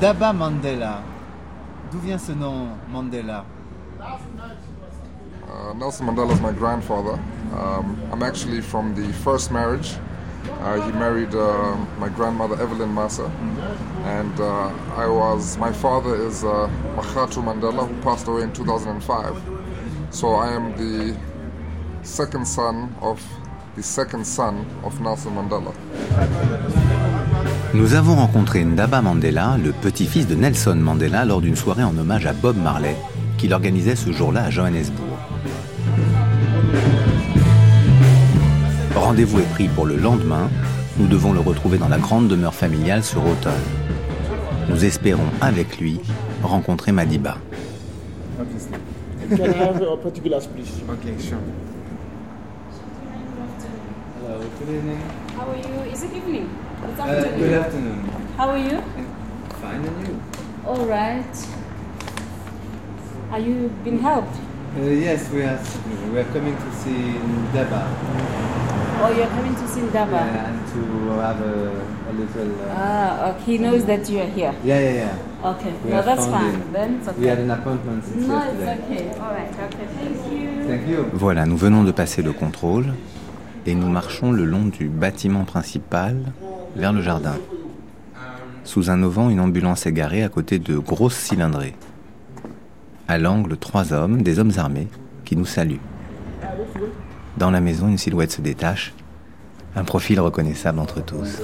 Daba Mandela. D'où vient ce nom Mandela Uh, Nelson Mandela is my grandfather. Um, I'm actually from the first marriage. Uh, he married uh, my grandmother Evelyn Massa, and uh, I was. My father is uh, Makhatu Mandela, who passed away in 2005. So I am the second son of the second son of Nelson Mandela. Nous avons rencontré Ndaba Mandela, le petit-fils de Nelson Mandela, lors d'une soirée en hommage à Bob Marley, qu'il organisait ce jour-là à Johannesburg. Rendez-vous est pris pour le lendemain. Nous devons le retrouver dans la grande demeure familiale sur Automne. Nous espérons avec lui rencontrer Madiba. Okay, sure. Hello, good evening. How are you? Is it evening? Uh, afternoon. good afternoon. How are you? Fine, and you? All right. Are you been helped? Uh, yes, we are. We are coming to see Daba Or you're coming to see Ndaba? yeah, and to have a, a little. Uh, Ah, okay. He knows that you are here. yeah, yeah, yeah. Okay. We no, that's fine. him. Then it's okay. We had an appointment since no, yesterday. it's okay. All right. Okay. Thank you. Thank you. Voilà, nous venons de passer le contrôle et nous marchons le long du bâtiment principal vers le jardin. Sous un auvent, une ambulance est garée à côté de grosses cylindrées. À l'angle, trois hommes, des hommes armés, qui nous saluent. Dans la maison, une silhouette se détache, un profil reconnaissable entre tous.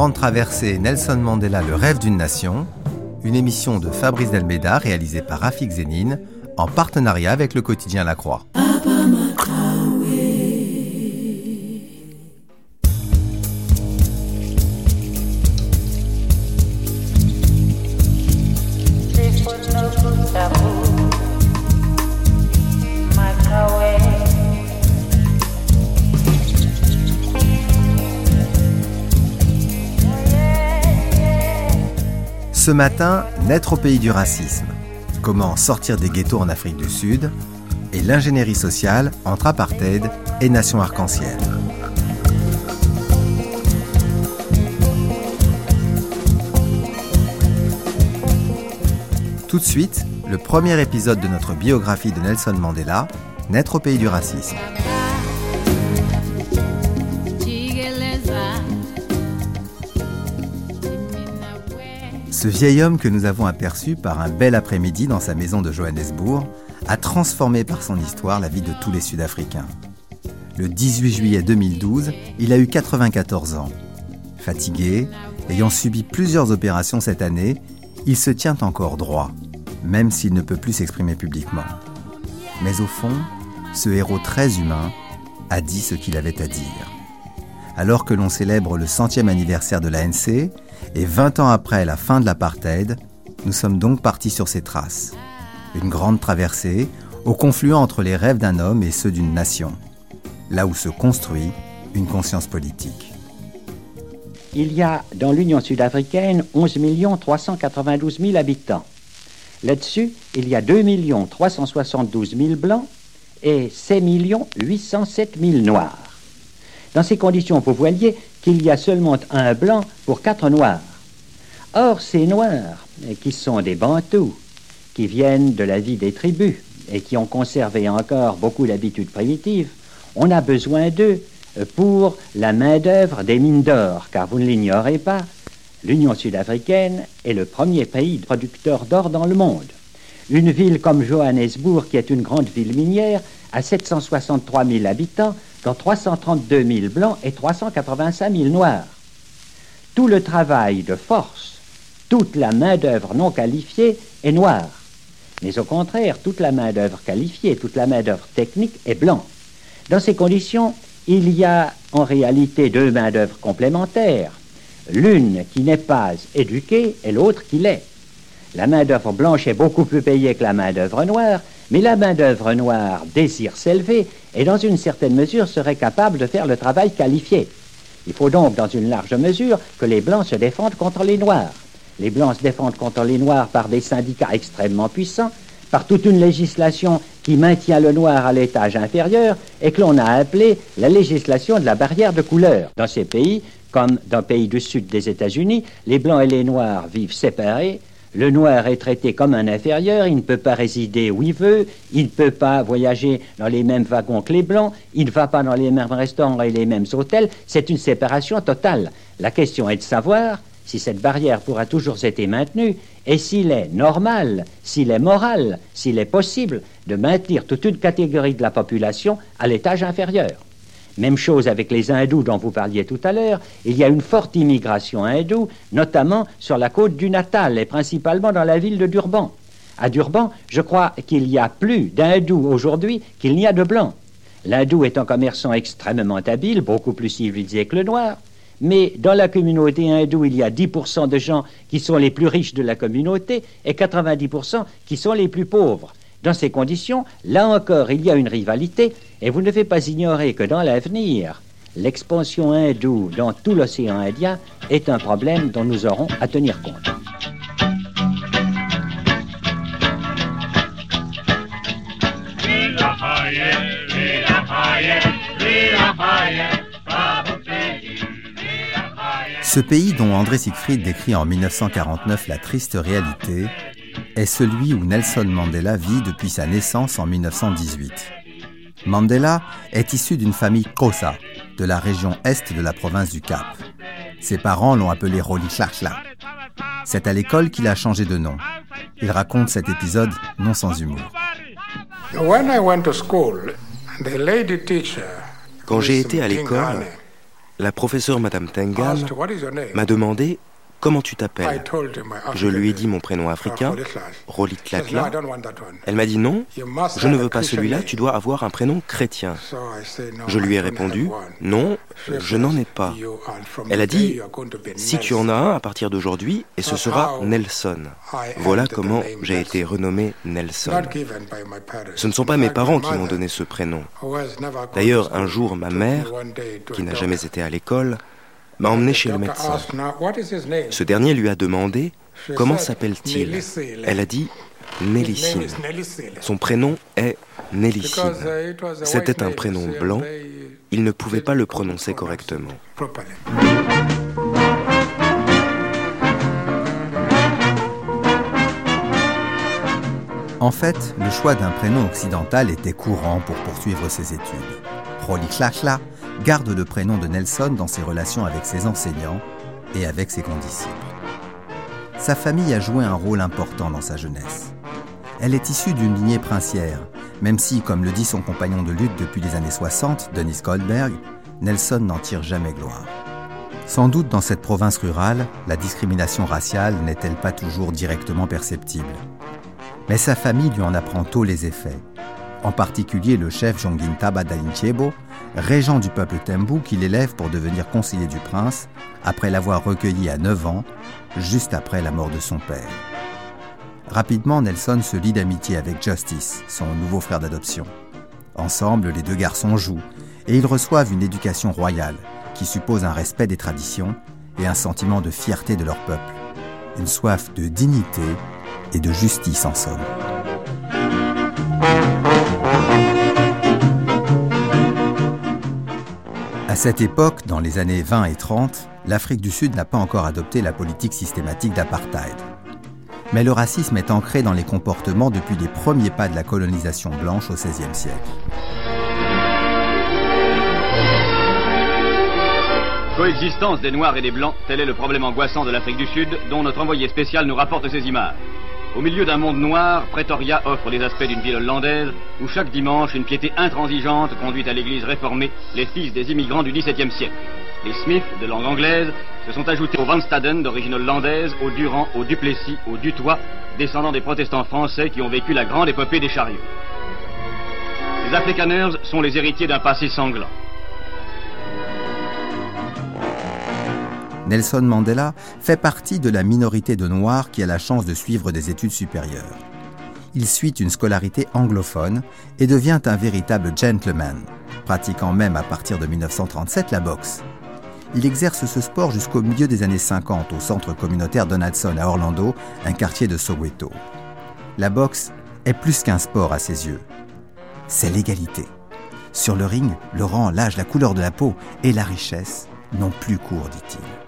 Grande Traversée Nelson Mandela, le rêve d'une nation, une émission de Fabrice Delmeda réalisée par Rafik Zénine en partenariat avec le quotidien La Croix. Ce matin, naître au pays du racisme. Comment sortir des ghettos en Afrique du Sud et l'ingénierie sociale entre apartheid et nation arc-en-ciel. Tout de suite, le premier épisode de notre biographie de Nelson Mandela, Naître au pays du racisme. Ce vieil homme que nous avons aperçu par un bel après-midi dans sa maison de Johannesburg a transformé par son histoire la vie de tous les Sud-Africains. Le 18 juillet 2012, il a eu 94 ans. Fatigué, ayant subi plusieurs opérations cette année, il se tient encore droit, même s'il ne peut plus s'exprimer publiquement. Mais au fond, ce héros très humain a dit ce qu'il avait à dire. Alors que l'on célèbre le centième anniversaire de l'ANC, et 20 ans après la fin de l'apartheid, nous sommes donc partis sur ses traces. Une grande traversée au confluent entre les rêves d'un homme et ceux d'une nation, là où se construit une conscience politique. Il y a dans l'Union sud-africaine 11 392 000 habitants. Là-dessus, il y a 2 372 000 blancs et 6 807 000 noirs. Dans ces conditions, vous voyez qu'il y a seulement un blanc pour quatre noirs. Or, ces noirs, qui sont des bantous, qui viennent de la vie des tribus et qui ont conservé encore beaucoup d'habitudes primitives, on a besoin d'eux pour la main-d'œuvre des mines d'or, car vous ne l'ignorez pas, l'Union sud-africaine est le premier pays producteur d'or dans le monde. Une ville comme Johannesburg, qui est une grande ville minière, à 763 000 habitants, dont 332 000 blancs et 385 000 noirs. Tout le travail de force, toute la main-d'œuvre non qualifiée est noire. Mais au contraire, toute la main-d'œuvre qualifiée, toute la main-d'œuvre technique est blanc. Dans ces conditions, il y a en réalité deux main-d'œuvre complémentaires, l'une qui n'est pas éduquée et l'autre qui l'est. La main-d'œuvre blanche est beaucoup plus payée que la main-d'œuvre noire, mais la main-d'œuvre noire désire s'élever et dans une certaine mesure serait capable de faire le travail qualifié. Il faut donc, dans une large mesure, que les blancs se défendent contre les noirs. Les blancs se défendent contre les noirs par des syndicats extrêmement puissants, par toute une législation qui maintient le noir à l'étage inférieur et que l'on a appelé la législation de la barrière de couleur. Dans ces pays, comme dans le pays du sud des États-Unis, les blancs et les noirs vivent séparés le noir est traité comme un inférieur, il ne peut pas résider où il veut, il ne peut pas voyager dans les mêmes wagons que les blancs, il ne va pas dans les mêmes restaurants et les mêmes hôtels, c'est une séparation totale. La question est de savoir si cette barrière pourra toujours être maintenue et s'il est normal, s'il est moral, s'il est possible de maintenir toute une catégorie de la population à l'étage inférieur. Même chose avec les hindous dont vous parliez tout à l'heure. Il y a une forte immigration hindoue, notamment sur la côte du Natal et principalement dans la ville de Durban. À Durban, je crois qu'il y a plus d'hindous aujourd'hui qu'il n'y a de blancs. L'hindou est un commerçant extrêmement habile, beaucoup plus civilisé que le noir. Mais dans la communauté hindoue, il y a 10% de gens qui sont les plus riches de la communauté et 90% qui sont les plus pauvres. Dans ces conditions, là encore, il y a une rivalité, et vous ne devez pas ignorer que dans l'avenir, l'expansion hindoue dans tout l'océan Indien est un problème dont nous aurons à tenir compte. Ce pays dont André Siegfried décrit en 1949 la triste réalité est celui où Nelson Mandela vit depuis sa naissance en 1918. Mandela est issu d'une famille Xhosa, de la région est de la province du Cap. Ses parents l'ont appelé Roli C'est à l'école qu'il a changé de nom. Il raconte cet épisode non sans humour. Quand j'ai été à l'école, la professeure Madame Tengan m'a demandé Comment tu t'appelles Je lui ai dit mon prénom africain, Roliklatla. Elle m'a dit non, je ne veux pas celui-là, tu dois avoir un prénom chrétien. Je lui ai répondu non, je n'en ai pas. Elle a dit si tu en as un à partir d'aujourd'hui, et ce sera Nelson. Voilà comment j'ai été renommé Nelson. Ce ne sont pas mes parents qui m'ont donné ce prénom. D'ailleurs, un jour, ma mère, qui n'a jamais été à l'école, m'a emmené chez le médecin. Ce dernier lui a demandé Comment s'appelle-t-il? Elle a dit Nélicine. Son prénom est Nélicine. C'était un prénom blanc. Il ne pouvait pas le prononcer correctement. En fait, le choix d'un prénom occidental était courant pour poursuivre ses études. Roli garde le prénom de Nelson dans ses relations avec ses enseignants et avec ses condisciples. Sa famille a joué un rôle important dans sa jeunesse. Elle est issue d'une lignée princière, même si, comme le dit son compagnon de lutte depuis les années 60, Denis Goldberg, Nelson n'en tire jamais gloire. Sans doute dans cette province rurale, la discrimination raciale n'est-elle pas toujours directement perceptible. Mais sa famille lui en apprend tôt les effets, en particulier le chef Jongin Taba régent du peuple Tembu qui l'élève pour devenir conseiller du prince après l'avoir recueilli à 9 ans, juste après la mort de son père. Rapidement, Nelson se lie d'amitié avec Justice, son nouveau frère d'adoption. Ensemble, les deux garçons jouent et ils reçoivent une éducation royale qui suppose un respect des traditions et un sentiment de fierté de leur peuple, une soif de dignité et de justice en somme. À cette époque, dans les années 20 et 30, l'Afrique du Sud n'a pas encore adopté la politique systématique d'apartheid. Mais le racisme est ancré dans les comportements depuis les premiers pas de la colonisation blanche au XVIe siècle. Coexistence des Noirs et des Blancs, tel est le problème angoissant de l'Afrique du Sud, dont notre envoyé spécial nous rapporte ces images. Au milieu d'un monde noir, Pretoria offre les aspects d'une ville hollandaise où chaque dimanche une piété intransigeante conduit à l'église réformée les fils des immigrants du XVIIe siècle. Les Smith, de langue anglaise, se sont ajoutés aux Van Staden, d'origine hollandaise, aux Durand, aux Duplessis, aux Dutoit, descendants des protestants français qui ont vécu la grande épopée des chariots. Les Afrikaners sont les héritiers d'un passé sanglant. Nelson Mandela fait partie de la minorité de Noirs qui a la chance de suivre des études supérieures. Il suit une scolarité anglophone et devient un véritable gentleman, pratiquant même à partir de 1937 la boxe. Il exerce ce sport jusqu'au milieu des années 50 au centre communautaire Donaldson à Orlando, un quartier de Soweto. La boxe est plus qu'un sport à ses yeux. C'est l'égalité. Sur le ring, le rang, l'âge, la couleur de la peau et la richesse n'ont plus cours, dit-il.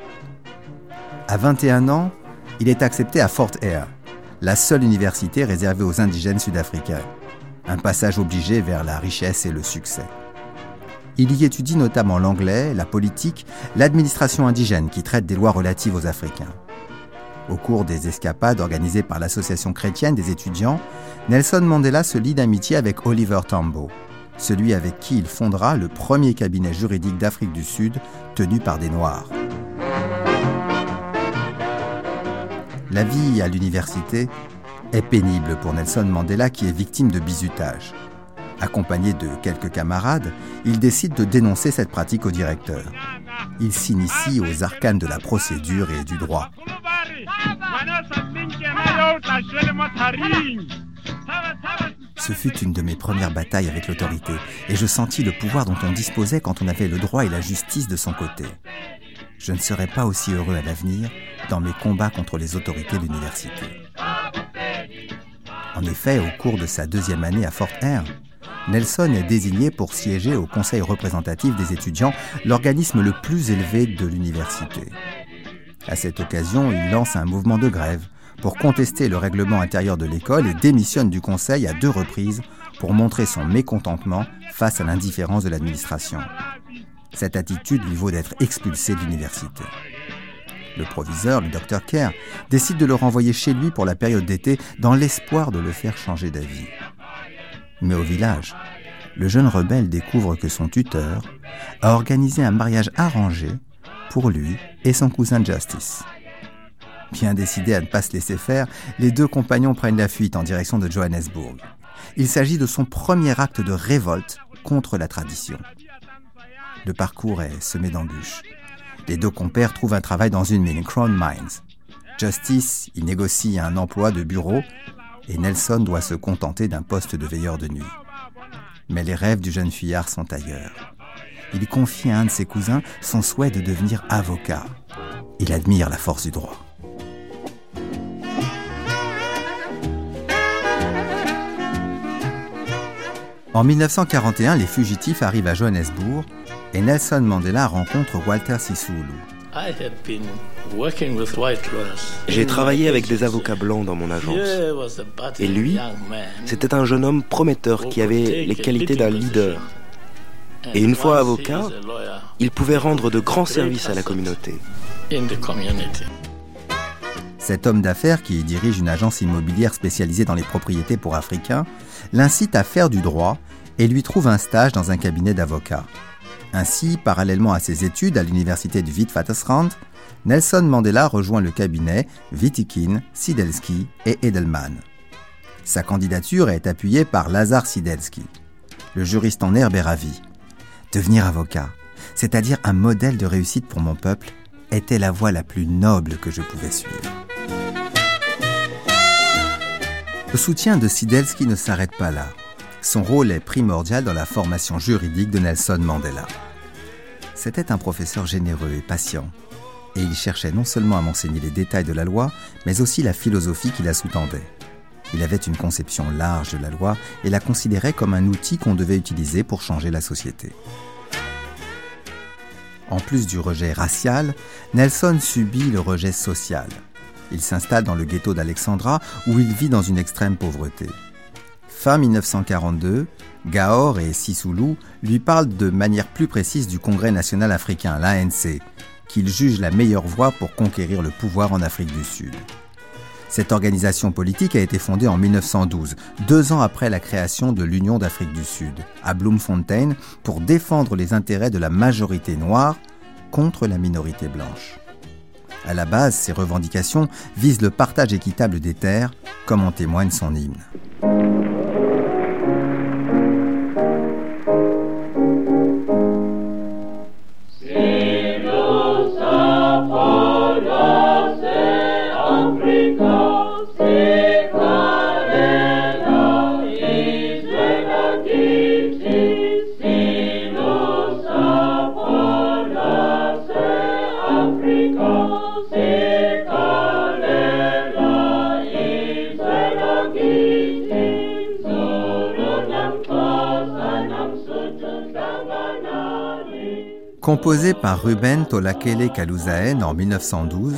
À 21 ans, il est accepté à Fort Hare, la seule université réservée aux indigènes sud-africains. Un passage obligé vers la richesse et le succès. Il y étudie notamment l'anglais, la politique, l'administration indigène qui traite des lois relatives aux Africains. Au cours des escapades organisées par l'Association chrétienne des étudiants, Nelson Mandela se lie d'amitié avec Oliver Tambo, celui avec qui il fondera le premier cabinet juridique d'Afrique du Sud tenu par des Noirs. La vie à l'université est pénible pour Nelson Mandela qui est victime de bizutage. Accompagné de quelques camarades, il décide de dénoncer cette pratique au directeur. Il s'initie aux arcanes de la procédure et du droit. Ce fut une de mes premières batailles avec l'autorité, et je sentis le pouvoir dont on disposait quand on avait le droit et la justice de son côté. Je ne serai pas aussi heureux à l'avenir dans mes combats contre les autorités de l'université. En effet, au cours de sa deuxième année à Fort Hare, Nelson est désigné pour siéger au Conseil représentatif des étudiants, l'organisme le plus élevé de l'université. À cette occasion, il lance un mouvement de grève pour contester le règlement intérieur de l'école et démissionne du Conseil à deux reprises pour montrer son mécontentement face à l'indifférence de l'administration. Cette attitude lui vaut d'être expulsé de l'université. Le proviseur, le docteur Kerr, décide de le renvoyer chez lui pour la période d'été dans l'espoir de le faire changer d'avis. Mais au village, le jeune rebelle découvre que son tuteur a organisé un mariage arrangé pour lui et son cousin Justice. Bien décidés à ne pas se laisser faire, les deux compagnons prennent la fuite en direction de Johannesburg. Il s'agit de son premier acte de révolte contre la tradition. Le parcours est semé d'embûches. Les deux compères trouvent un travail dans une mine, Crown Mines. Justice y négocie un emploi de bureau et Nelson doit se contenter d'un poste de veilleur de nuit. Mais les rêves du jeune fuyard sont ailleurs. Il confie à un de ses cousins son souhait de devenir avocat. Il admire la force du droit. En 1941, les fugitifs arrivent à Johannesburg et Nelson Mandela rencontre Walter Sisulu. J'ai travaillé avec des avocats blancs dans mon agence. Et lui, c'était un jeune homme prometteur qui avait les qualités d'un leader. Et une fois avocat, il pouvait rendre de grands services à la communauté. Cet homme d'affaires qui dirige une agence immobilière spécialisée dans les propriétés pour Africains l'incite à faire du droit et lui trouve un stage dans un cabinet d'avocats. Ainsi, parallèlement à ses études à l'université du Witwatersrand, Nelson Mandela rejoint le cabinet Wittikin, Sidelski et Edelman. Sa candidature est appuyée par Lazar Sidelski. Le juriste en herbe est ravi. Devenir avocat, c'est-à-dire un modèle de réussite pour mon peuple, était la voie la plus noble que je pouvais suivre. Le soutien de Sidelski ne s'arrête pas là. Son rôle est primordial dans la formation juridique de Nelson Mandela. C'était un professeur généreux et patient, et il cherchait non seulement à m'enseigner les détails de la loi, mais aussi la philosophie qui la sous-tendait. Il avait une conception large de la loi et la considérait comme un outil qu'on devait utiliser pour changer la société. En plus du rejet racial, Nelson subit le rejet social. Il s'installe dans le ghetto d'Alexandra où il vit dans une extrême pauvreté. Fin 1942, Gaor et Sisulu lui parlent de manière plus précise du Congrès national africain, l'ANC, qu'il juge la meilleure voie pour conquérir le pouvoir en Afrique du Sud. Cette organisation politique a été fondée en 1912, deux ans après la création de l'Union d'Afrique du Sud, à Bloemfontein, pour défendre les intérêts de la majorité noire contre la minorité blanche. À la base, ces revendications visent le partage équitable des terres, comme en témoigne son hymne. Composé par Ruben Tolakele Kaluzaen en 1912,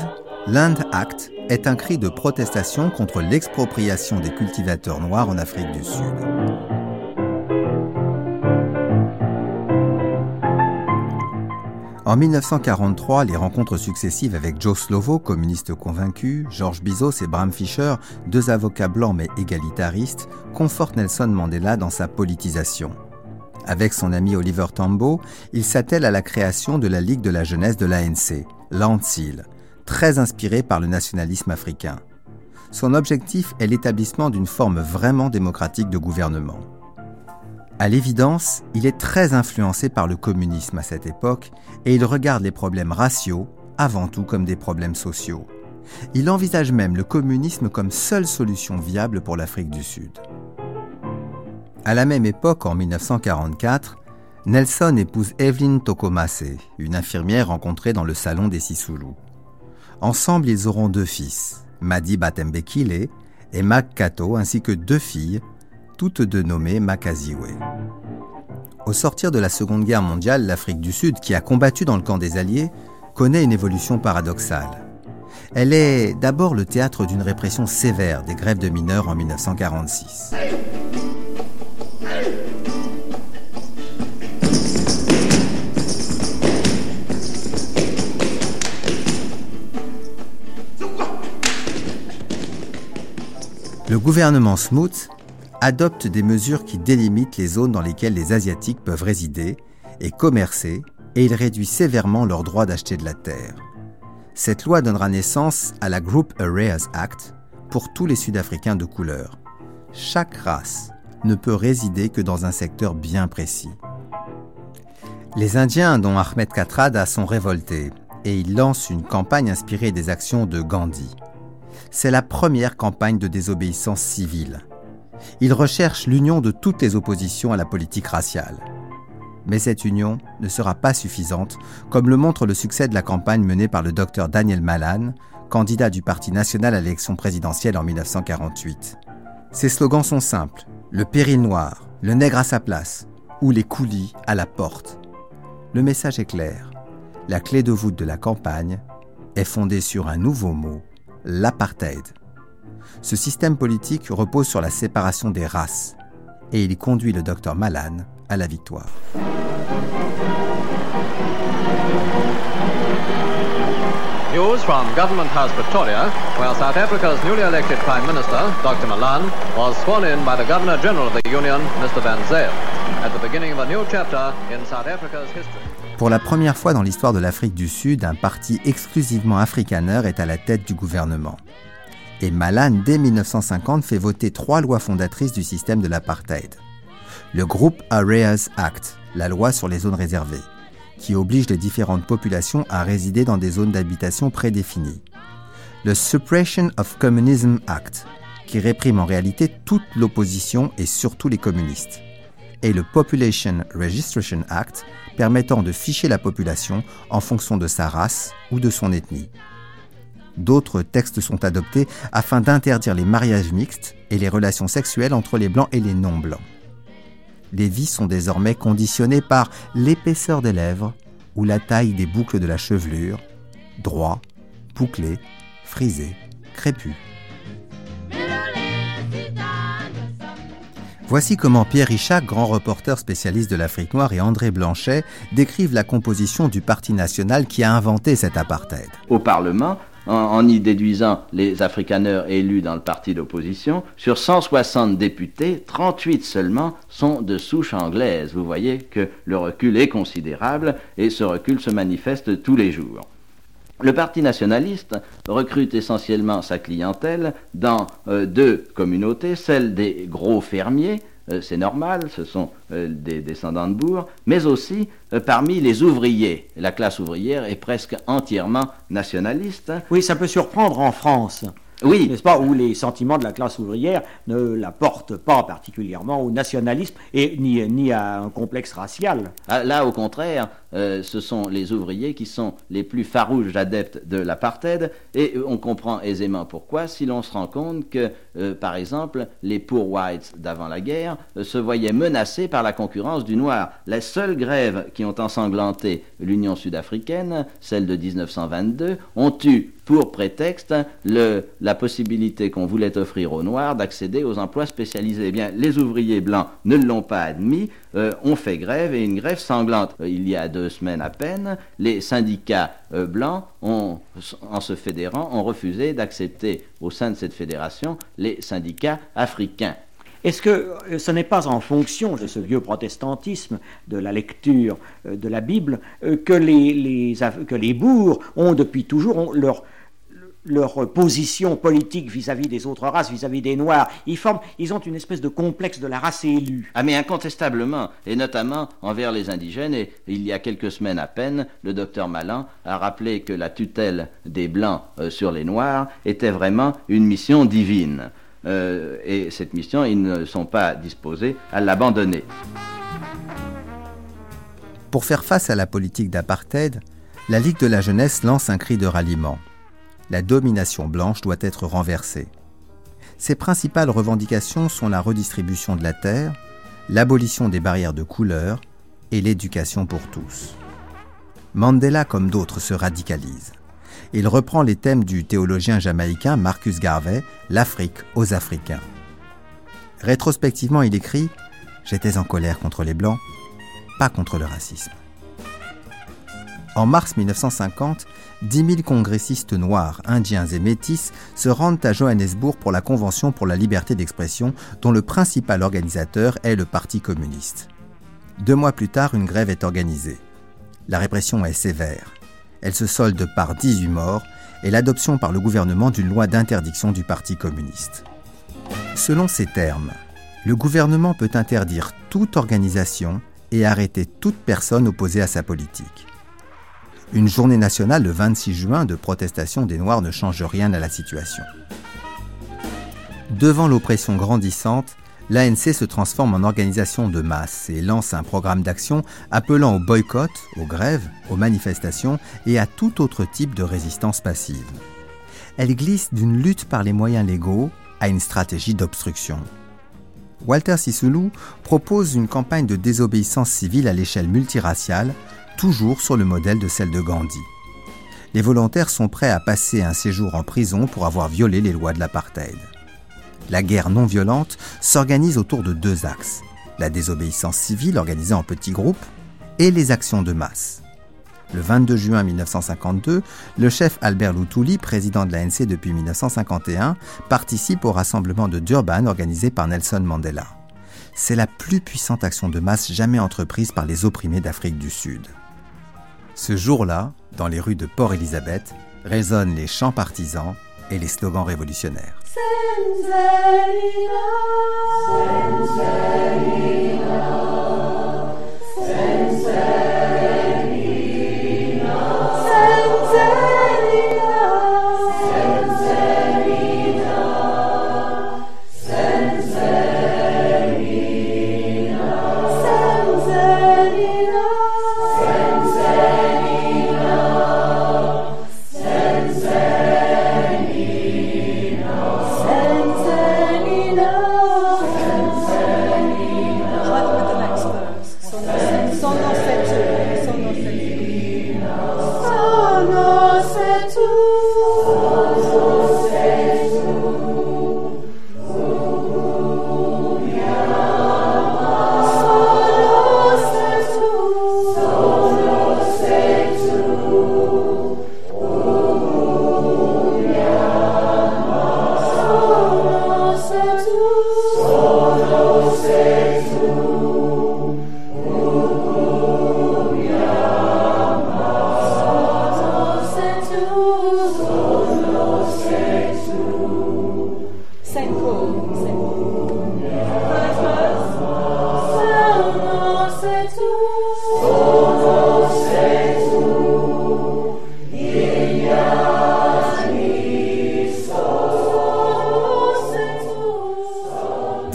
Land Act est un cri de protestation contre l'expropriation des cultivateurs noirs en Afrique du Sud. En 1943, les rencontres successives avec Joe Slovo, communiste convaincu, George Bizos et Bram Fisher, deux avocats blancs mais égalitaristes, confortent Nelson Mandela dans sa politisation. Avec son ami Oliver Tambo, il s'attelle à la création de la Ligue de la jeunesse de l'ANC, l'ANCIL, très inspirée par le nationalisme africain. Son objectif est l'établissement d'une forme vraiment démocratique de gouvernement. À l'évidence, il est très influencé par le communisme à cette époque et il regarde les problèmes raciaux avant tout comme des problèmes sociaux. Il envisage même le communisme comme seule solution viable pour l'Afrique du Sud. À la même époque, en 1944, Nelson épouse Evelyn Tokomase, une infirmière rencontrée dans le salon des Sisulu. Ensemble, ils auront deux fils, Madi Batembekile et Mac Kato, ainsi que deux filles, toutes deux nommées Makaziwe. Au sortir de la Seconde Guerre mondiale, l'Afrique du Sud, qui a combattu dans le camp des Alliés, connaît une évolution paradoxale. Elle est d'abord le théâtre d'une répression sévère des grèves de mineurs en 1946. Gouvernement Smoot adopte des mesures qui délimitent les zones dans lesquelles les Asiatiques peuvent résider et commercer, et il réduit sévèrement leur droit d'acheter de la terre. Cette loi donnera naissance à la Group Areas Act pour tous les Sud-Africains de couleur. Chaque race ne peut résider que dans un secteur bien précis. Les Indiens, dont Ahmed Katrada, sont révoltés et ils lancent une campagne inspirée des actions de Gandhi c'est la première campagne de désobéissance civile. Il recherche l'union de toutes les oppositions à la politique raciale. Mais cette union ne sera pas suffisante, comme le montre le succès de la campagne menée par le docteur Daniel Malan, candidat du Parti national à l'élection présidentielle en 1948. Ses slogans sont simples le péril noir, le nègre à sa place ou les coulis à la porte. Le message est clair. La clé de voûte de la campagne est fondée sur un nouveau mot l'apartheid. Ce système politique repose sur la séparation des races et il conduit le docteur Malan à la victoire. News from Government House Pretoria, where South Africa's newly elected Prime Minister, Dr. Malan, was sworn in by the Governor General of the Union, Mr. Van Zyl, at the beginning of a new chapter in South Africa's history. Pour la première fois dans l'histoire de l'Afrique du Sud, un parti exclusivement africaneur est à la tête du gouvernement. Et Malan, dès 1950, fait voter trois lois fondatrices du système de l'apartheid. Le Group Areas Act, la loi sur les zones réservées, qui oblige les différentes populations à résider dans des zones d'habitation prédéfinies. Le Suppression of Communism Act, qui réprime en réalité toute l'opposition et surtout les communistes. Et le Population Registration Act, permettant de ficher la population en fonction de sa race ou de son ethnie. D'autres textes sont adoptés afin d'interdire les mariages mixtes et les relations sexuelles entre les blancs et les non-blancs. Les vies sont désormais conditionnées par l'épaisseur des lèvres ou la taille des boucles de la chevelure, droit, bouclé, frisé, crépus. Voici comment Pierre Richard, grand reporter spécialiste de l'Afrique noire, et André Blanchet décrivent la composition du Parti national qui a inventé cet apartheid. Au Parlement, en, y déduisant les afrikaners élus dans le parti d'opposition, sur 160 députés, 38 seulement sont de souche anglaise. Vous voyez que le recul est considérable et ce recul se manifeste tous les jours. Le Parti nationaliste recrute essentiellement sa clientèle dans euh, deux communautés, celle des gros fermiers, euh, c'est normal, ce sont euh, des descendants de bourg, mais aussi parmi les ouvriers. La classe ouvrière est presque entièrement nationaliste. Oui, ça peut surprendre en France. Oui. N'est-ce pas, où les sentiments de la classe ouvrière ne la portent pas particulièrement au nationalisme et ni, ni à un complexe racial. Ah, là, au contraire, euh, ce sont les ouvriers qui sont les plus farouches adeptes de l'apartheid, et on comprend aisément pourquoi si l'on se rend compte que, euh, par exemple, les poor whites d'avant la guerre euh, se voyaient menacés par la concurrence du noir. Les seules grèves qui ont ensanglanté l'Union sud-africaine, celle de 1922, ont eu pour prétexte le, la possibilité qu'on voulait offrir aux Noirs d'accéder aux emplois spécialisés. Eh bien, les ouvriers blancs ne l'ont pas admis, euh, ont fait grève et une grève sanglante. Euh, il y a deux semaines à peine, les syndicats euh, blancs, en se fédérant, ont refusé d'accepter au sein de cette fédération les syndicats africains. Est-ce que ce n'est pas en fonction de ce vieux protestantisme, de la lecture de la Bible, que les, que les bourgs ont depuis toujours leur, leur position politique vis-à-vis des autres races, vis-à-vis des Noirs. Ils, forment, ils ont une espèce de complexe de la race élue. Ah mais incontestablement, et notamment envers les indigènes. Et il y a quelques semaines à peine, le docteur Malan a rappelé que la tutelle des Blancs euh, sur les Noirs était vraiment une mission divine. Euh, et cette mission, ils ne sont pas disposés à l'abandonner. Pour faire face à la politique d'apartheid, la Ligue de la jeunesse lance un cri de ralliement la domination blanche doit être renversée. Ses principales revendications sont la redistribution de la terre, l'abolition des barrières de couleur et l'éducation pour tous. Mandela, comme d'autres, se radicalise. Il reprend les thèmes du théologien jamaïcain Marcus Garvey, L'Afrique aux Africains. Rétrospectivement, il écrit J'étais en colère contre les Blancs, pas contre le racisme. En mars 1950, 10 000 congressistes noirs, indiens et métis se rendent à Johannesburg pour la Convention pour la liberté d'expression, dont le principal organisateur est le Parti communiste. Deux mois plus tard, une grève est organisée. La répression est sévère. Elle se solde par 18 morts et l'adoption par le gouvernement d'une loi d'interdiction du Parti communiste. Selon ces termes, le gouvernement peut interdire toute organisation et arrêter toute personne opposée à sa politique. Une journée nationale le 26 juin de protestation des Noirs ne change rien à la situation. Devant l'oppression grandissante, l'ANC se transforme en organisation de masse et lance un programme d'action appelant au boycott, aux grèves, aux manifestations et à tout autre type de résistance passive. Elle glisse d'une lutte par les moyens légaux à une stratégie d'obstruction. Walter Sisulu propose une campagne de désobéissance civile à l'échelle multiraciale toujours sur le modèle de celle de Gandhi. Les volontaires sont prêts à passer un séjour en prison pour avoir violé les lois de l'apartheid. La guerre non violente s'organise autour de deux axes, la désobéissance civile organisée en petits groupes et les actions de masse. Le 22 juin 1952, le chef Albert Luthuli, président de l'ANC depuis 1951, participe au rassemblement de Durban organisé par Nelson Mandela. C'est la plus puissante action de masse jamais entreprise par les opprimés d'Afrique du Sud. Ce jour-là, dans les rues de Port-Élisabeth, résonnent les chants partisans et les slogans révolutionnaires.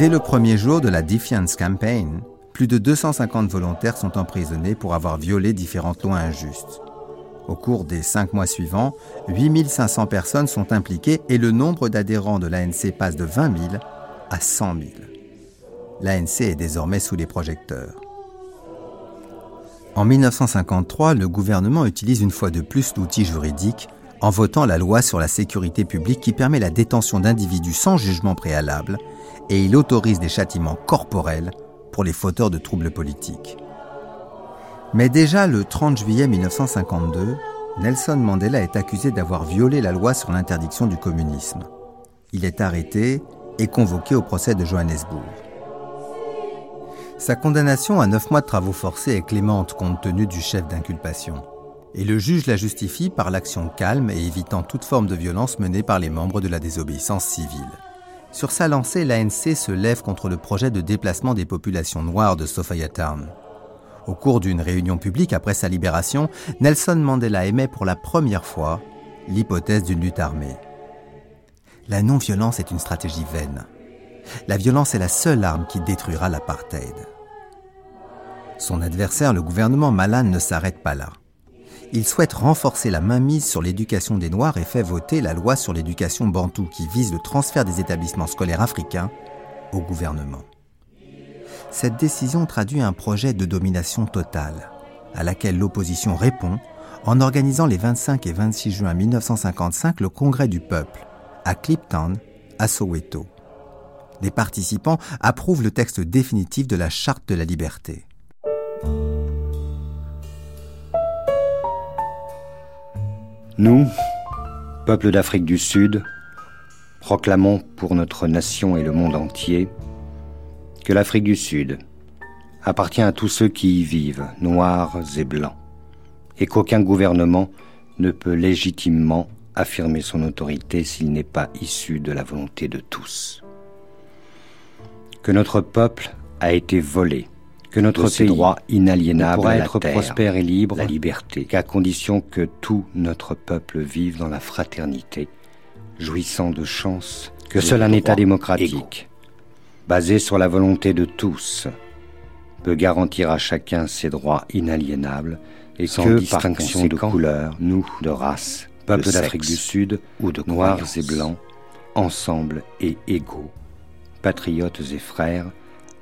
Dès le premier jour de la Defiance Campaign, plus de 250 volontaires sont emprisonnés pour avoir violé différentes lois injustes. Au cours des cinq mois suivants, 8500 personnes sont impliquées et le nombre d'adhérents de l'ANC passe de 20 000 à 100 000. L'ANC est désormais sous les projecteurs. En 1953, le gouvernement utilise une fois de plus l'outil juridique en votant la loi sur la sécurité publique qui permet la détention d'individus sans jugement préalable et il autorise des châtiments corporels pour les fauteurs de troubles politiques. Mais déjà le 30 juillet 1952, Nelson Mandela est accusé d'avoir violé la loi sur l'interdiction du communisme. Il est arrêté et convoqué au procès de Johannesburg. Sa condamnation à neuf mois de travaux forcés est clémente compte tenu du chef d'inculpation. Et le juge la justifie par l'action calme et évitant toute forme de violence menée par les membres de la désobéissance civile. Sur sa lancée, l'ANC se lève contre le projet de déplacement des populations noires de Sophiatown. Au cours d'une réunion publique après sa libération, Nelson Mandela émet pour la première fois l'hypothèse d'une lutte armée. La non-violence est une stratégie vaine. La violence est la seule arme qui détruira l'apartheid. Son adversaire, le gouvernement Malan, ne s'arrête pas là. Il souhaite renforcer la mainmise sur l'éducation des Noirs et fait voter la loi sur l'éducation bantou qui vise le transfert des établissements scolaires africains au gouvernement. Cette décision traduit un projet de domination totale, à laquelle l'opposition répond en organisant les 25 et 26 juin 1955 le Congrès du peuple à Cliptown, à Soweto. Les participants approuvent le texte définitif de la Charte de la liberté. Nous, peuple d'Afrique du Sud, proclamons pour notre nation et le monde entier que l'Afrique du Sud appartient à tous ceux qui y vivent, noirs et blancs, et qu'aucun gouvernement ne peut légitimement affirmer son autorité s'il n'est pas issu de la volonté de tous. Que notre peuple a été volé, que notre pays droit inaliénable pourra être prospère et libre, la liberté, qu'à condition que tout notre peuple vive dans la fraternité, jouissant de chance, que seul un État démocratique, basé sur la volonté de tous, peut garantir à chacun ses droits inaliénables et sans distinction de couleur, nous, de race, peuple d'Afrique du Sud ou de noirs et blancs, ensemble et égaux, patriotes et frères,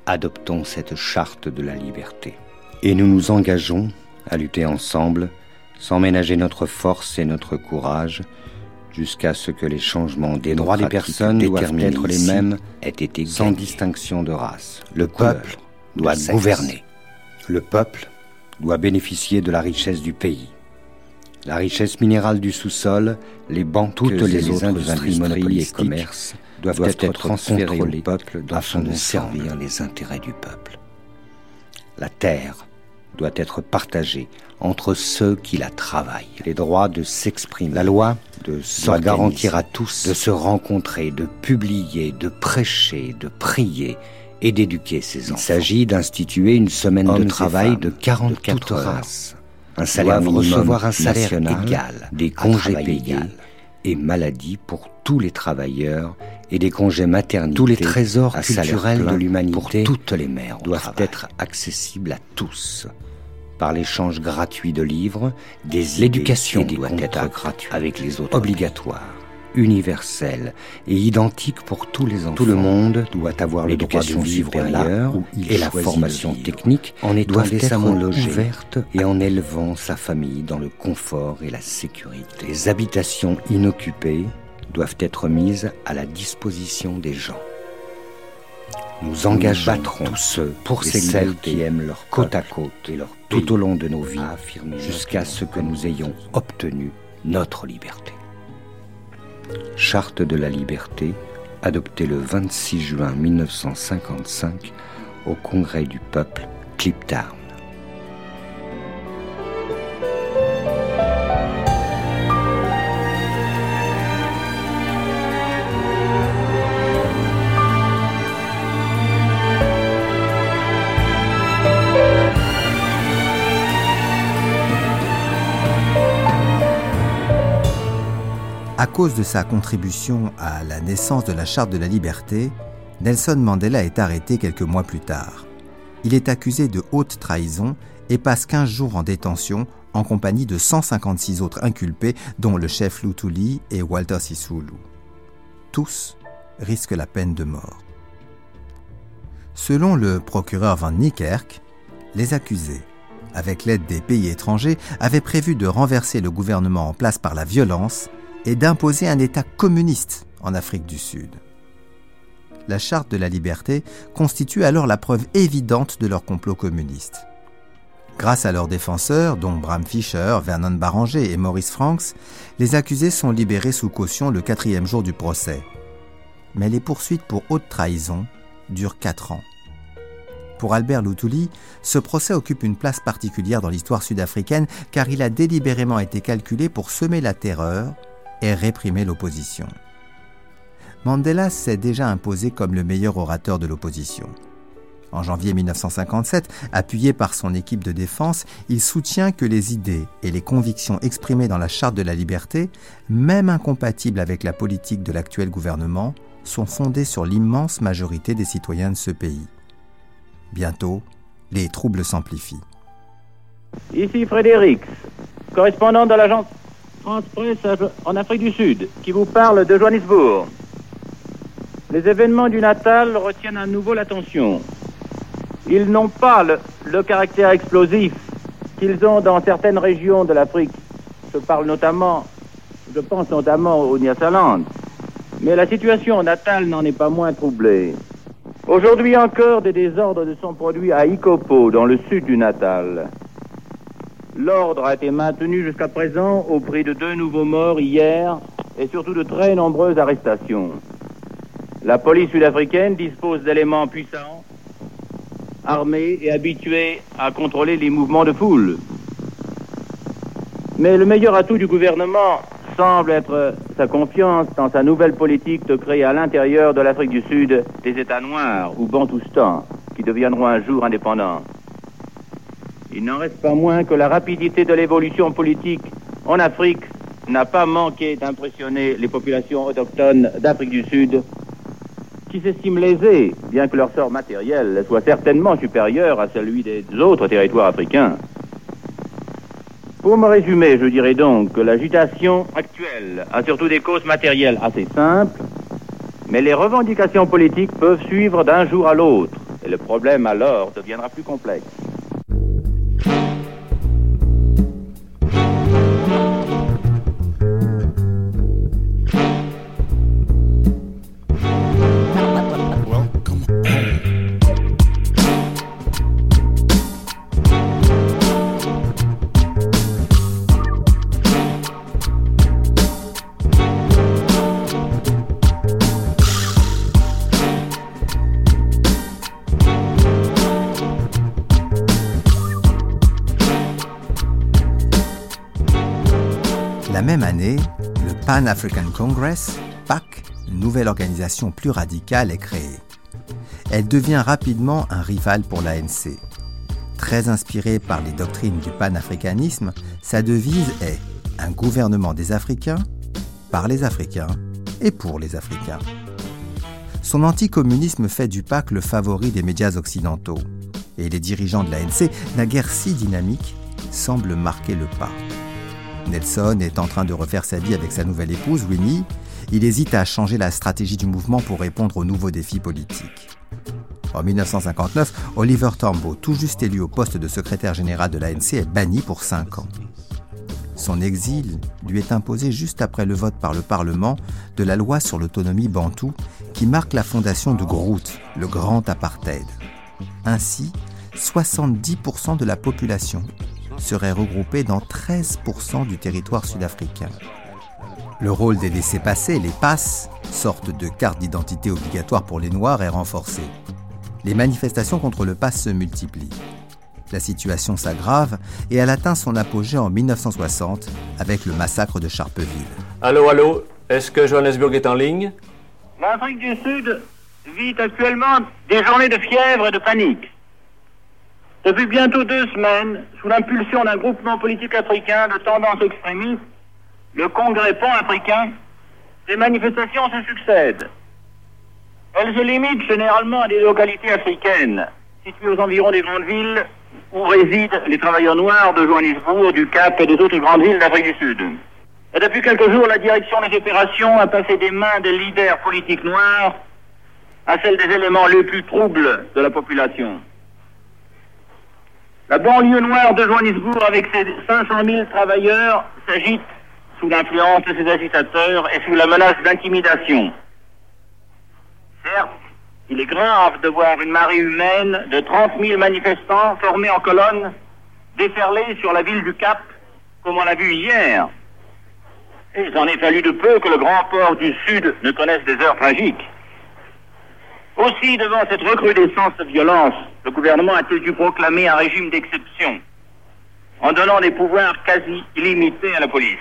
adoptons cette charte de la liberté. Et nous nous engageons à lutter ensemble, sans ménager notre force et notre courage, jusqu'à ce que les changements des droits des personnes doivent être les mêmes, aient été sans distinction de race. Le peuple doit gouverner. Le peuple doit bénéficier de la richesse du pays. La richesse minérale du sous-sol, les banques, toutes les, autres industries et commerces doivent, être, transférées au peuple afin de servir les intérêts du peuple. La terre doit être partagée entre ceux qui la travaillent. Les droits de s'exprimer. La loi de doit garantir à tous de se rencontrer, de publier, de prêcher, de prier et d'éduquer ses enfants. Il s'agit d'instituer une semaine de travail de 44 heures. Un salaire recevoir un salaire égal, des congés payés et maladie pour tous les travailleurs et des congés maternité. Tous les trésors culturels de l'humanité pour toutes les mères doivent être accessibles à tous. Par l'échange gratuit de livres, des l'éducation doit être gratuite. avec les autres, obligatoire, universelle et identique pour tous les enfants. Tout le monde doit avoir le droit de vivre ailleurs et la formation technique en étant décemment logée ouverte et en élevant sa famille dans le confort et la sécurité. Les habitations inoccupées doivent être mises à la disposition des gens. Nous engageons tous ceux pour ces celles qui aiment leur côte à côte et leur tout au long de nos vies, jusqu'à ce que nous ayons obtenu notre liberté. Charte de la liberté, adoptée le 26 juin 1955 au Congrès du peuple, Cliptown. Cause de sa contribution à la naissance de la Charte de la liberté, Nelson Mandela est arrêté quelques mois plus tard. Il est accusé de haute trahison et passe 15 jours en détention en compagnie de 156 autres inculpés, dont le chef Lutuli et Walter Sisulu. Tous risquent la peine de mort. Selon le procureur Van Niekerk, les accusés, avec l'aide des pays étrangers, avaient prévu de renverser le gouvernement en place par la violence et d'imposer un État communiste en Afrique du Sud. La charte de la liberté constitue alors la preuve évidente de leur complot communiste. Grâce à leurs défenseurs, dont Bram Fischer, Vernon Baranger et Maurice Franks, les accusés sont libérés sous caution le quatrième jour du procès. Mais les poursuites pour haute trahison durent quatre ans. Pour Albert Luthuli, ce procès occupe une place particulière dans l'histoire sud-africaine car il a délibérément été calculé pour semer la terreur et réprimer l'opposition. Mandela s'est déjà imposé comme le meilleur orateur de l'opposition. En janvier 1957, appuyé par son équipe de défense, il soutient que les idées et les convictions exprimées dans la Charte de la liberté, même incompatibles avec la politique de l'actuel gouvernement, sont fondées sur l'immense majorité des citoyens de ce pays. Bientôt, les troubles s'amplifient. Ici Frédéric, correspondant de l'agence France Presse en Afrique du Sud, qui vous parle de Johannesburg. Les événements du Natal retiennent à nouveau l'attention. Ils n'ont pas le, caractère explosif qu'ils ont dans certaines régions de l'Afrique. Je parle notamment, je pense notamment au Nyasaland. Mais la situation natale n'en est pas moins troublée. Aujourd'hui encore, des désordres se sont produits à Ikopo, dans le sud du Natal. L'ordre a été maintenu jusqu'à présent au prix de deux nouveaux morts hier et surtout de très nombreuses arrestations. La police sud-africaine dispose d'éléments puissants armés et habitués à contrôler les mouvements de foule. Mais le meilleur atout du gouvernement semble être sa confiance dans sa nouvelle politique de créer à l'intérieur de l'Afrique du Sud des États noirs ou bantoustans qui deviendront un jour indépendants. Il n'en reste pas moins que la rapidité de l'évolution politique en Afrique n'a pas manqué d'impressionner les populations autochtones d'Afrique du Sud qui s'estiment lésés, bien que leur sort matériel soit certainement supérieur à celui des autres territoires africains. Pour me résumer, je dirais donc que l'agitation actuelle a surtout des causes matérielles assez simples, mais les revendications politiques peuvent suivre d'un jour à l'autre, et le problème alors deviendra plus complexe. Pan African Congress, PAC, nouvelle organisation plus radicale, est créée. Elle devient rapidement un rival pour l'ANC. Très inspirée par les doctrines du panafricanisme, sa devise est un gouvernement des Africains, par les Africains et pour les Africains. Son anticommunisme fait du PAC le favori des médias occidentaux. Et les dirigeants de l'ANC, naguère si dynamique, semblent marquer le pas. Nelson est en train de refaire sa vie avec sa nouvelle épouse, Winnie. Il hésite à changer la stratégie du mouvement pour répondre aux nouveaux défis politiques. En 1959, Oliver Tambo, tout juste élu au poste de secrétaire général de l'ANC, est banni pour cinq ans. Son exil lui est imposé juste après le vote par le Parlement de la loi sur l'autonomie bantoue qui marque la fondation de Groot, le grand apartheid. Ainsi, 70% de la population seraient regroupés dans 13% du territoire sud-africain. Le rôle des laissés-passer, les passes, sorte de carte d'identité obligatoire pour les Noirs, est renforcé. Les manifestations contre le pass se multiplient. La situation s'aggrave et elle atteint son apogée en 1960 avec le massacre de Charpeville. Allô, allô, est-ce que Johannesburg est en ligne? L'Afrique du Sud vit actuellement des journées de fièvre et de panique. Depuis bientôt deux semaines, sous l'impulsion d'un groupement politique africain de tendance extrémiste, le Congrès pan-africain, les manifestations se succèdent. Elle se limite généralement à des localités africaines, situées aux environs des grandes villes où résident les travailleurs noirs de Johannesburg, du Cap et des autres grandes villes d'Afrique du Sud. Et depuis quelques jours, la direction des opérations a passé des mains des leaders politiques noirs à celle des éléments les plus troubles de la population. La banlieue noire de Johannesburg, avec ses 500 000 travailleurs, s'agite sous l'influence de ses agitateurs et sous la menace d'intimidation. Certes, il est grave de voir une marée humaine de 30 000 manifestants formés en colonne déferler sur la ville du Cap, comme on l'a vu hier. Il en est fallu de peu que le grand port du Sud ne connaisse des heures tragiques. Aussi, devant cette recrudescence de violence, le gouvernement a-t-il dû proclamer un régime d'exception en donnant des pouvoirs quasi illimités à la police.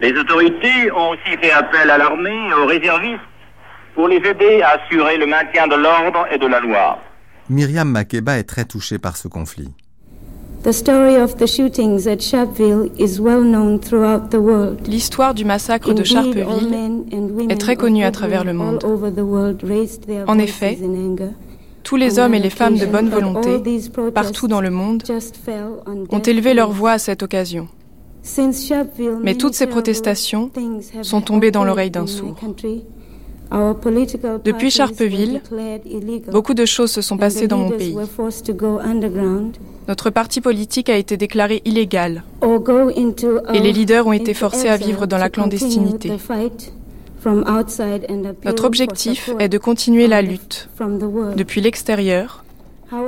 Les autorités ont aussi fait appel à l'armée et aux réservistes pour les aider à assurer le maintien de l'ordre et de la loi. Myriam Makeba est très touchée par ce conflit. L'histoire du massacre de Sharpeville est très connue à travers le monde. En effet, tous les hommes et les femmes de bonne volonté, partout dans le monde, ont élevé leur voix à cette occasion. Mais toutes ces protestations sont tombées dans l'oreille d'un sourd. Depuis Sharpeville, beaucoup de choses se sont passées dans mon pays. Notre parti politique a été déclaré illégal et les leaders ont été forcés à vivre dans la clandestinité. Notre objectif est de continuer la lutte depuis l'extérieur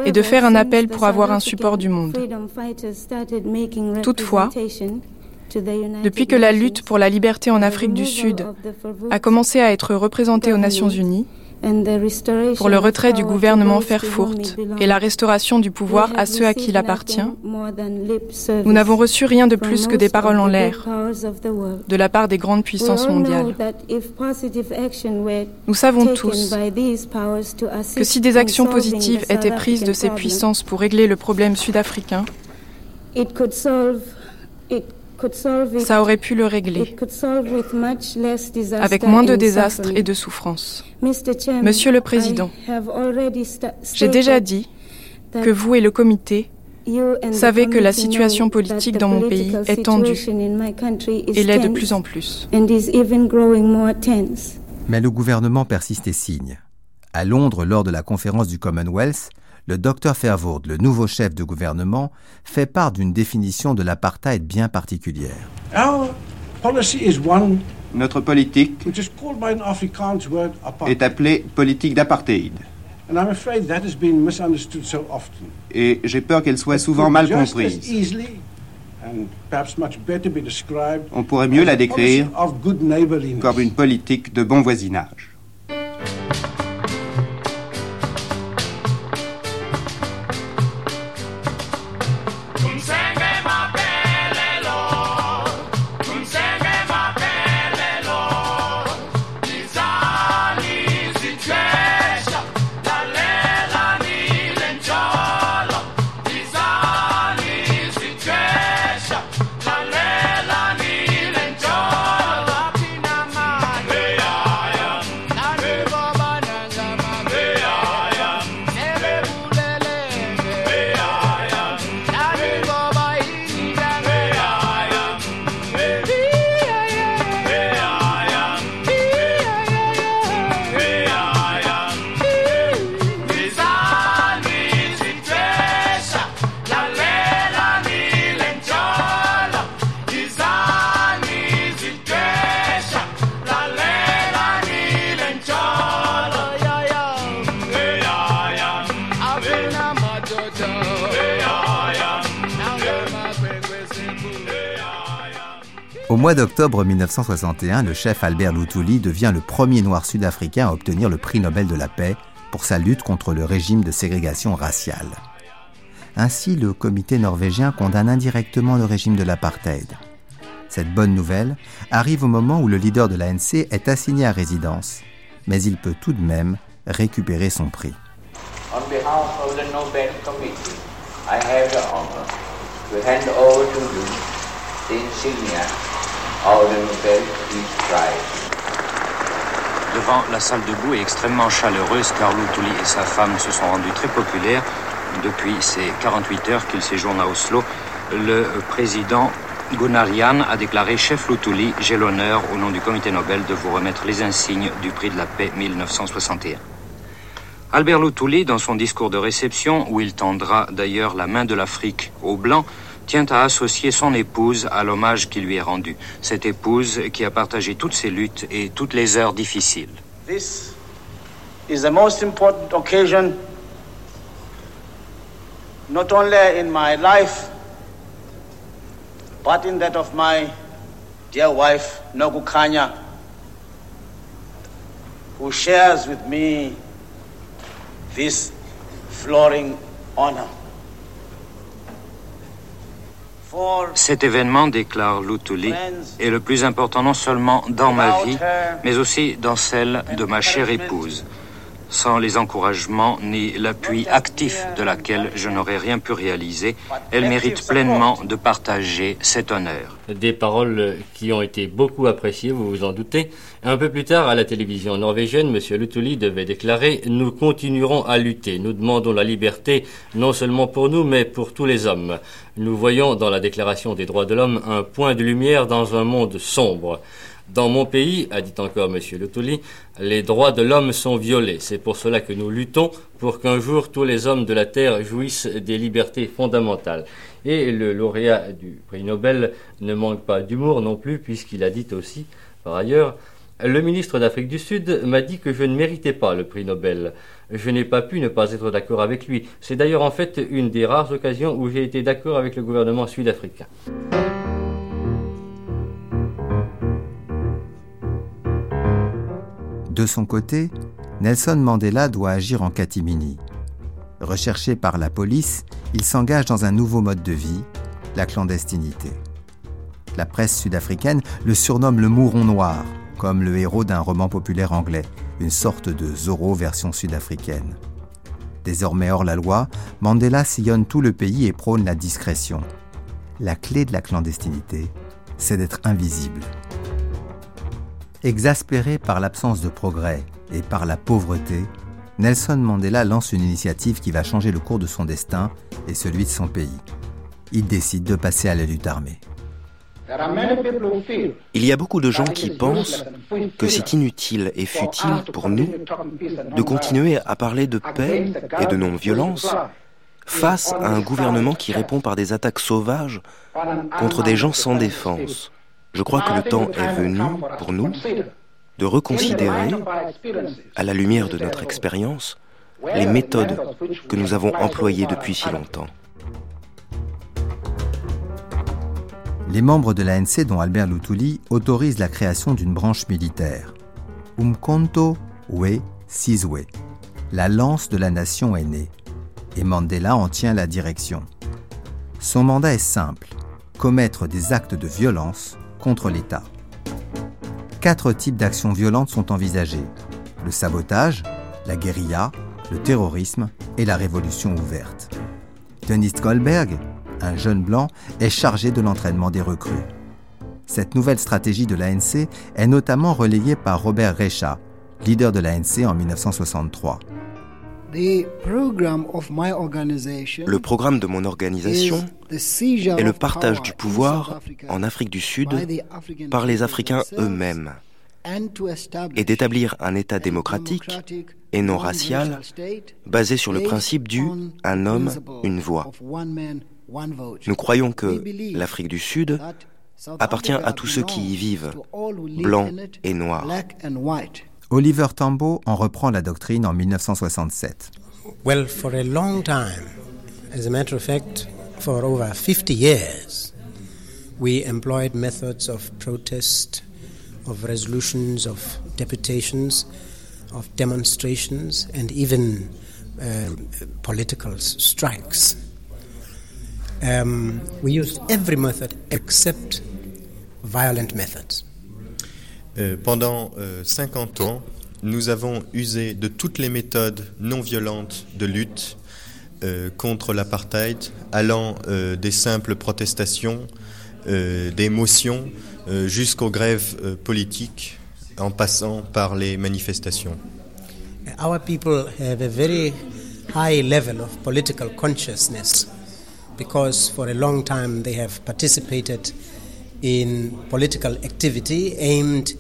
et de faire un appel pour avoir un support du monde. Toutefois, depuis que la lutte pour la liberté en Afrique du Sud a commencé à être représentée aux Nations Unies, pour le retrait du gouvernement Fairfurt et la restauration du pouvoir à ceux à qui il appartient, nous n'avons reçu rien de plus que des paroles en l'air de la part des grandes puissances mondiales. Nous savons tous que si des actions positives étaient prises de ces puissances pour régler le problème sud-africain, ça aurait pu le régler avec moins de désastres et de souffrances. Monsieur le Président, j'ai déjà dit que vous et le comité savez que la situation politique dans mon pays est tendue et l'est de plus en plus. Mais le gouvernement persiste et signe. À Londres, lors de la conférence du Commonwealth, le docteur Fairvoord, le nouveau chef de gouvernement, fait part d'une définition de l'apartheid bien particulière. Notre politique est appelée politique d'apartheid. Et j'ai peur qu'elle soit souvent mal comprise. On pourrait mieux la décrire comme une politique de bon voisinage. Mois d'octobre 1961, le chef Albert Luthuli devient le premier noir sud-africain à obtenir le prix Nobel de la paix pour sa lutte contre le régime de ségrégation raciale. Ainsi, le comité norvégien condamne indirectement le régime de l'apartheid. Cette bonne nouvelle arrive au moment où le leader de l'ANC est assigné à résidence, mais il peut tout de même récupérer son prix. Nobel devant la salle debout est extrêmement chaleureuse car Lutuli et sa femme se sont rendus très populaires depuis ces 48 heures qu'il séjourne à Oslo. Le président Gunnar a déclaré Chef Lutuli, j'ai l'honneur, au nom du Comité Nobel, de vous remettre les insignes du prix de la paix 1961. Albert Lutuli, dans son discours de réception, où il tendra d'ailleurs la main de l'Afrique aux Blancs, tient à associer son épouse à l'hommage qui lui est rendu. Cette épouse qui a partagé toutes ses luttes et toutes les heures difficiles. This is the most important occasion, not only in my life, but in that of my dear wife, Nogu Kanya, who shares with me this flooring honor. Cet événement, déclare Lutuli, est le plus important non seulement dans ma vie, mais aussi dans celle de ma chère épouse. Sans les encouragements ni l'appui actif de laquelle je n'aurais rien pu réaliser, elle mérite pleinement de partager cet honneur. Des paroles qui ont été beaucoup appréciées, vous vous en doutez. Un peu plus tard, à la télévision norvégienne, M. Lutuli devait déclarer Nous continuerons à lutter. Nous demandons la liberté, non seulement pour nous, mais pour tous les hommes. Nous voyons dans la Déclaration des droits de l'homme un point de lumière dans un monde sombre. Dans mon pays, a dit encore M. Lutuli, les droits de l'homme sont violés. C'est pour cela que nous luttons pour qu'un jour tous les hommes de la Terre jouissent des libertés fondamentales. Et le lauréat du prix Nobel ne manque pas d'humour non plus, puisqu'il a dit aussi, par ailleurs, le ministre d'Afrique du Sud m'a dit que je ne méritais pas le prix Nobel. Je n'ai pas pu ne pas être d'accord avec lui. C'est d'ailleurs en fait une des rares occasions où j'ai été d'accord avec le gouvernement sud-africain. De son côté, Nelson Mandela doit agir en catimini. Recherché par la police, il s'engage dans un nouveau mode de vie, la clandestinité. La presse sud-africaine le surnomme le Mouron Noir, comme le héros d'un roman populaire anglais, une sorte de Zorro version sud-africaine. Désormais hors la loi, Mandela sillonne tout le pays et prône la discrétion. La clé de la clandestinité, c'est d'être invisible. Exaspéré par l'absence de progrès et par la pauvreté, Nelson Mandela lance une initiative qui va changer le cours de son destin et celui de son pays. Il décide de passer à la lutte armée. Il y a beaucoup de gens qui pensent que c'est inutile et futile pour nous de continuer à parler de paix et de non-violence face à un gouvernement qui répond par des attaques sauvages contre des gens sans défense. Je crois que le temps est venu pour nous de reconsidérer, à la lumière de notre expérience, les méthodes que nous avons employées depuis si longtemps. Les membres de l'ANC, dont Albert Lutuli, autorisent la création d'une branche militaire. Umkonto We Sizwe, la lance de la nation est née, et Mandela en tient la direction. Son mandat est simple, commettre des actes de violence contre l'État. Quatre types d'actions violentes sont envisagées. Le sabotage, la guérilla, le terrorisme et la révolution ouverte. Denis Goldberg, un jeune blanc, est chargé de l'entraînement des recrues. Cette nouvelle stratégie de l'ANC est notamment relayée par Robert Recha, leader de l'ANC en 1963. Le programme de mon organisation est le partage du pouvoir en Afrique du Sud par les Africains eux-mêmes et d'établir un État démocratique et non racial basé sur le principe du un homme, une voix. Nous croyons que l'Afrique du Sud appartient à tous ceux qui y vivent, blancs et noirs. Oliver Tambo en reprend la doctrine en 1967. Well, for a long time, as a matter of fact, for over 50 years, we employed methods of protest, of resolutions, of deputations, of demonstrations, and even uh, political strikes. Um, we used every method except violent methods. Euh, pendant euh, 50 ans, nous avons usé de toutes les méthodes non violentes de lutte euh, contre l'apartheid, allant euh, des simples protestations, euh, des motions, jusqu'aux grèves politiques en passant par les manifestations. Our people have a very high level of political consciousness because for a long time they have participated in political activity aimed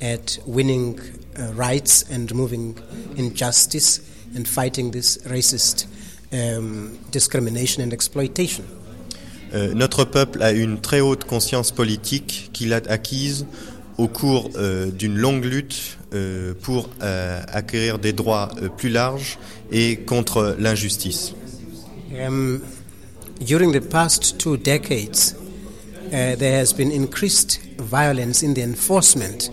at winning uh, rights and moving injustice and fighting this racist um, discrimination and exploitation. Euh, notre peuple a une très haute conscience politique qu'il a acquise au cours euh, d'une longue lutte euh, pour acquérir des droits plus larges et contre l'injustice. Um, during the past two decades, uh, there has been increased violence in the enforcement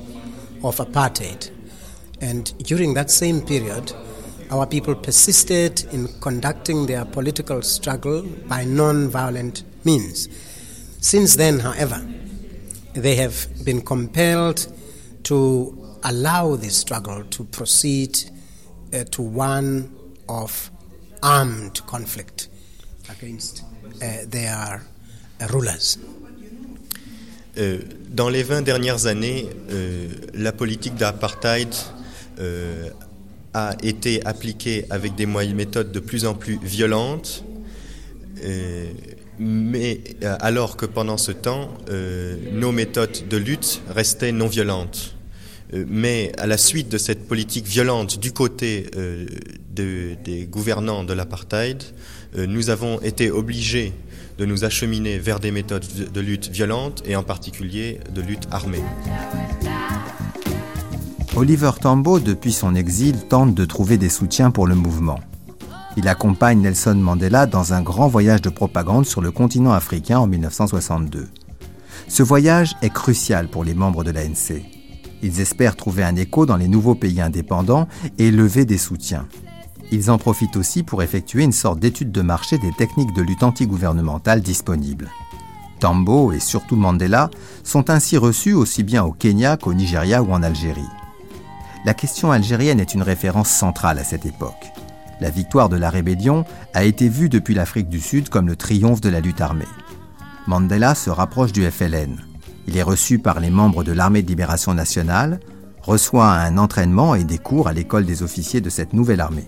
of apartheid. And during that same period, our people persisted in conducting their political struggle by non violent means. Since then, however, they have been compelled to allow this struggle to proceed uh, to one of armed conflict against uh, their rulers. Euh, dans les 20 dernières années, euh, la politique d'apartheid euh, a été appliquée avec des méthodes de plus en plus violentes, mais alors que pendant ce temps, nos méthodes de lutte restaient non violentes. Euh, Mais à la suite de cette politique violente du côté euh, de- des gouvernants de l'apartheid, euh, nous avons été obligés de nous acheminer vers des méthodes de lutte violentes et en particulier de lutte armée. Oliver Tambo, depuis son exil, tente de trouver des soutiens pour le mouvement. Il accompagne Nelson Mandela dans un grand voyage de propagande sur le continent africain en 1962. Ce voyage est crucial pour les membres de l'ANC. Ils espèrent trouver un écho dans les nouveaux pays indépendants et lever des soutiens. Ils en profitent aussi pour effectuer une sorte d'étude de marché des techniques de lutte antigouvernementale disponibles. Tambo et surtout Mandela sont ainsi reçus aussi bien au Kenya qu'au Nigeria ou en Algérie. La question algérienne est une référence centrale à cette époque. La victoire de la rébellion a été vue depuis l'Afrique du Sud comme le triomphe de la lutte armée. Mandela se rapproche du FLN. Il est reçu par les membres de l'armée de libération nationale, reçoit un entraînement et des cours à l'école des officiers de cette nouvelle armée.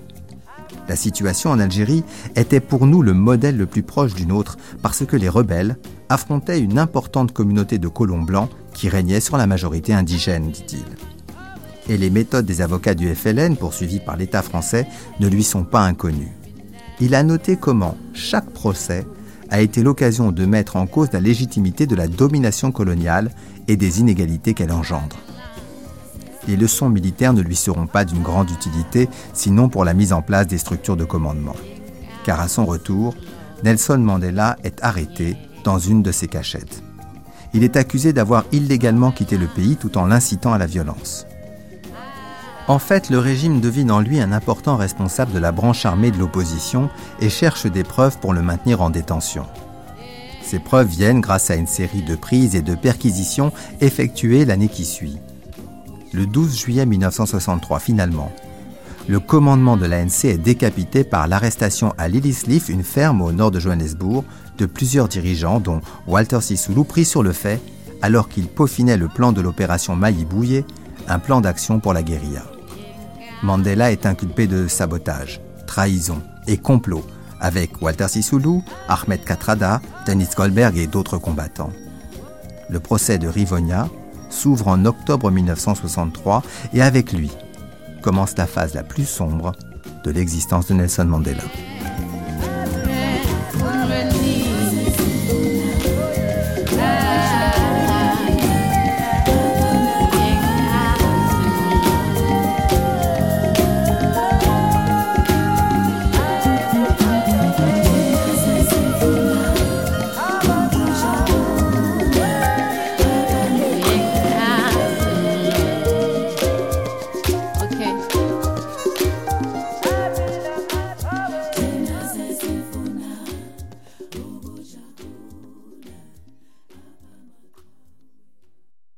La situation en Algérie était pour nous le modèle le plus proche du nôtre parce que les rebelles affrontaient une importante communauté de colons blancs qui régnait sur la majorité indigène, dit-il et les méthodes des avocats du FLN poursuivis par l'État français ne lui sont pas inconnues. Il a noté comment chaque procès a été l'occasion de mettre en cause la légitimité de la domination coloniale et des inégalités qu'elle engendre. Les leçons militaires ne lui seront pas d'une grande utilité, sinon pour la mise en place des structures de commandement. Car à son retour, Nelson Mandela est arrêté dans une de ses cachettes. Il est accusé d'avoir illégalement quitté le pays tout en l'incitant à la violence. En fait, le régime devine en lui un important responsable de la branche armée de l'opposition et cherche des preuves pour le maintenir en détention. Ces preuves viennent grâce à une série de prises et de perquisitions effectuées l'année qui suit. Le 12 juillet 1963, finalement, le commandement de l'ANC est décapité par l'arrestation à Lillisleaf, une ferme au nord de Johannesburg, de plusieurs dirigeants, dont Walter Sisulu, pris sur le fait alors qu'il peaufinait le plan de l'opération Maïbouye, un plan d'action pour la guérilla. Mandela est inculpé de sabotage, trahison et complot avec Walter Sisulu, Ahmed Katrada, Dennis Goldberg et d'autres combattants. Le procès de Rivonia s'ouvre en octobre 1963 et avec lui commence la phase la plus sombre de l'existence de Nelson Mandela.